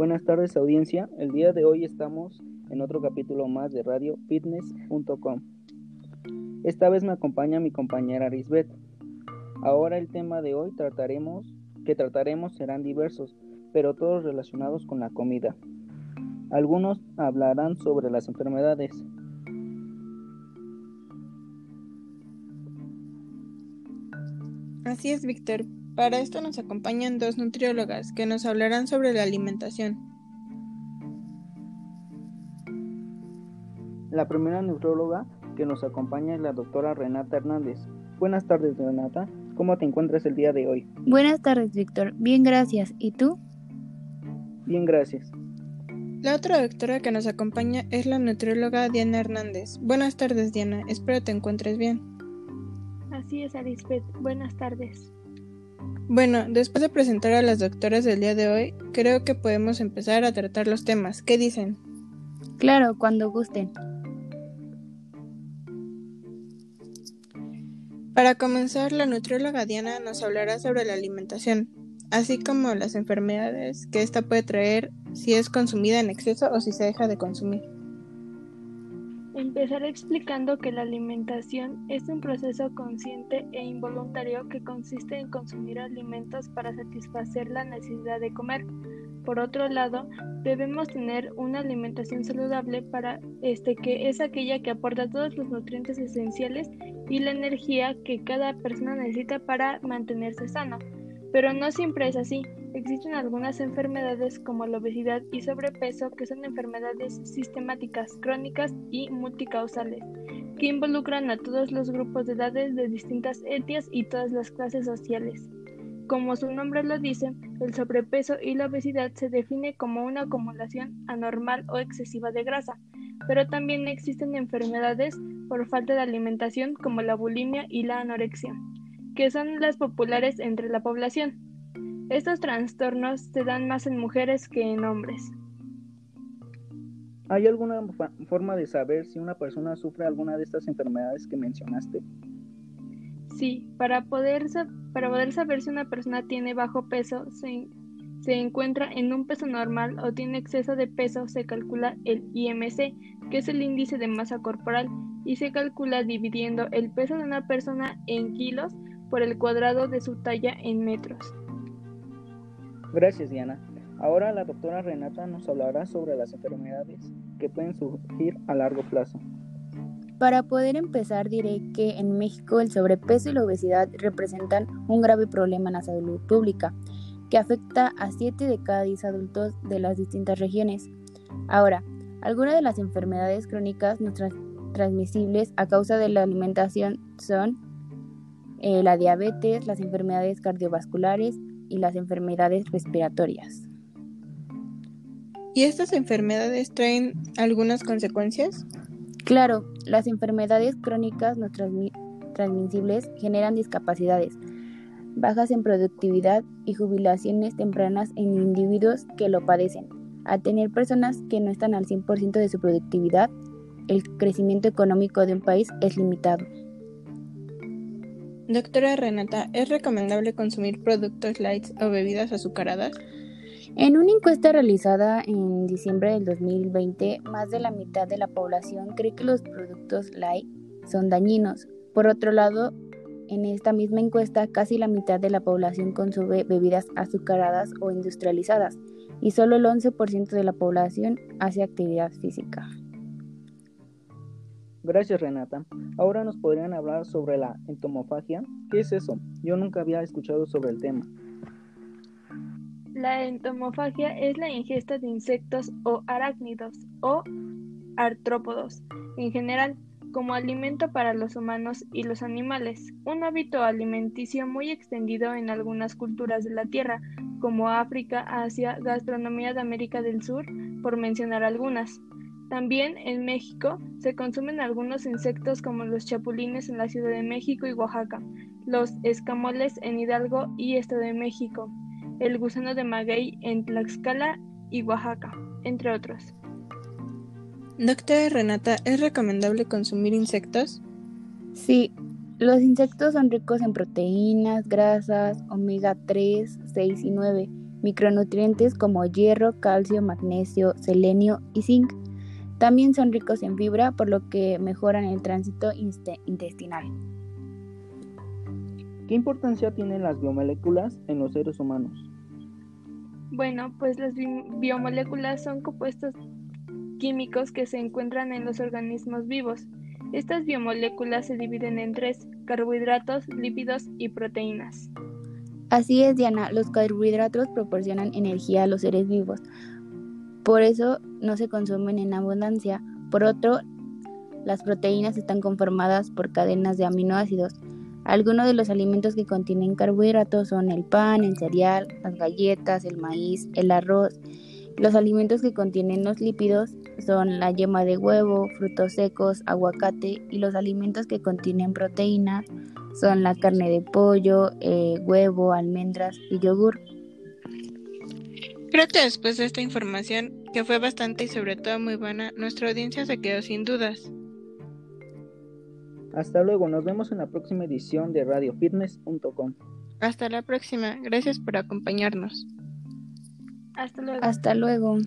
Buenas tardes audiencia, el día de hoy estamos en otro capítulo más de Radio Fitness.com. Esta vez me acompaña mi compañera Arisbet. Ahora el tema de hoy trataremos, que trataremos serán diversos, pero todos relacionados con la comida. Algunos hablarán sobre las enfermedades. Así es, Víctor. Para esto nos acompañan dos nutriólogas que nos hablarán sobre la alimentación. La primera nutrióloga que nos acompaña es la doctora Renata Hernández. Buenas tardes, Renata. ¿Cómo te encuentras el día de hoy? Buenas tardes, Víctor. Bien, gracias. ¿Y tú? Bien, gracias. La otra doctora que nos acompaña es la nutrióloga Diana Hernández. Buenas tardes, Diana. Espero te encuentres bien. Así es, Arisbet. Buenas tardes. Bueno, después de presentar a las doctoras del día de hoy, creo que podemos empezar a tratar los temas. ¿Qué dicen? Claro, cuando gusten. Para comenzar, la nutrióloga Diana nos hablará sobre la alimentación, así como las enfermedades que ésta puede traer si es consumida en exceso o si se deja de consumir. Empezaré explicando que la alimentación es un proceso consciente e involuntario que consiste en consumir alimentos para satisfacer la necesidad de comer. Por otro lado, debemos tener una alimentación saludable para este que es aquella que aporta todos los nutrientes esenciales y la energía que cada persona necesita para mantenerse sano. Pero no siempre es así. Existen algunas enfermedades como la obesidad y sobrepeso que son enfermedades sistemáticas, crónicas y multicausales, que involucran a todos los grupos de edades de distintas etnias y todas las clases sociales. Como su nombre lo dice, el sobrepeso y la obesidad se define como una acumulación anormal o excesiva de grasa, pero también existen enfermedades por falta de alimentación como la bulimia y la anorexia que son las populares entre la población. Estos trastornos se dan más en mujeres que en hombres. ¿Hay alguna forma de saber si una persona sufre alguna de estas enfermedades que mencionaste? Sí, para poder, para poder saber si una persona tiene bajo peso, se, se encuentra en un peso normal o tiene exceso de peso, se calcula el IMC, que es el índice de masa corporal, y se calcula dividiendo el peso de una persona en kilos por el cuadrado de su talla en metros. Gracias, Diana. Ahora la doctora Renata nos hablará sobre las enfermedades que pueden surgir a largo plazo. Para poder empezar diré que en México el sobrepeso y la obesidad representan un grave problema en la salud pública que afecta a 7 de cada 10 adultos de las distintas regiones. Ahora, algunas de las enfermedades crónicas no transmisibles a causa de la alimentación son eh, la diabetes, las enfermedades cardiovasculares y las enfermedades respiratorias. ¿Y estas enfermedades traen algunas consecuencias? Claro, las enfermedades crónicas no transmisibles generan discapacidades, bajas en productividad y jubilaciones tempranas en individuos que lo padecen. Al tener personas que no están al 100% de su productividad, el crecimiento económico de un país es limitado. Doctora Renata, ¿es recomendable consumir productos light o bebidas azucaradas? En una encuesta realizada en diciembre del 2020, más de la mitad de la población cree que los productos light son dañinos. Por otro lado, en esta misma encuesta, casi la mitad de la población consume bebidas azucaradas o industrializadas y solo el 11% de la población hace actividad física. Gracias Renata. Ahora nos podrían hablar sobre la entomofagia. ¿Qué es eso? Yo nunca había escuchado sobre el tema. La entomofagia es la ingesta de insectos o arácnidos o artrópodos en general como alimento para los humanos y los animales, un hábito alimenticio muy extendido en algunas culturas de la Tierra, como África, Asia, gastronomía de América del Sur, por mencionar algunas. También en México se consumen algunos insectos como los chapulines en la Ciudad de México y Oaxaca, los escamoles en Hidalgo y Estado de México, el gusano de maguey en Tlaxcala y Oaxaca, entre otros. Doctora Renata, ¿es recomendable consumir insectos? Sí, los insectos son ricos en proteínas, grasas, omega 3, 6 y 9 micronutrientes como hierro, calcio, magnesio, selenio y zinc. También son ricos en fibra, por lo que mejoran el tránsito intestinal. ¿Qué importancia tienen las biomoléculas en los seres humanos? Bueno, pues las biomoléculas son compuestos químicos que se encuentran en los organismos vivos. Estas biomoléculas se dividen en tres, carbohidratos, lípidos y proteínas. Así es, Diana, los carbohidratos proporcionan energía a los seres vivos. Por eso no se consumen en abundancia. Por otro, las proteínas están conformadas por cadenas de aminoácidos. Algunos de los alimentos que contienen carbohidratos son el pan, el cereal, las galletas, el maíz, el arroz. Los alimentos que contienen los lípidos son la yema de huevo, frutos secos, aguacate y los alimentos que contienen proteínas son la carne de pollo, eh, huevo, almendras y yogur. Creo que después de esta información, que fue bastante y sobre todo muy buena, nuestra audiencia se quedó sin dudas. Hasta luego, nos vemos en la próxima edición de radiofitness.com. Hasta la próxima, gracias por acompañarnos. Hasta luego. Hasta luego.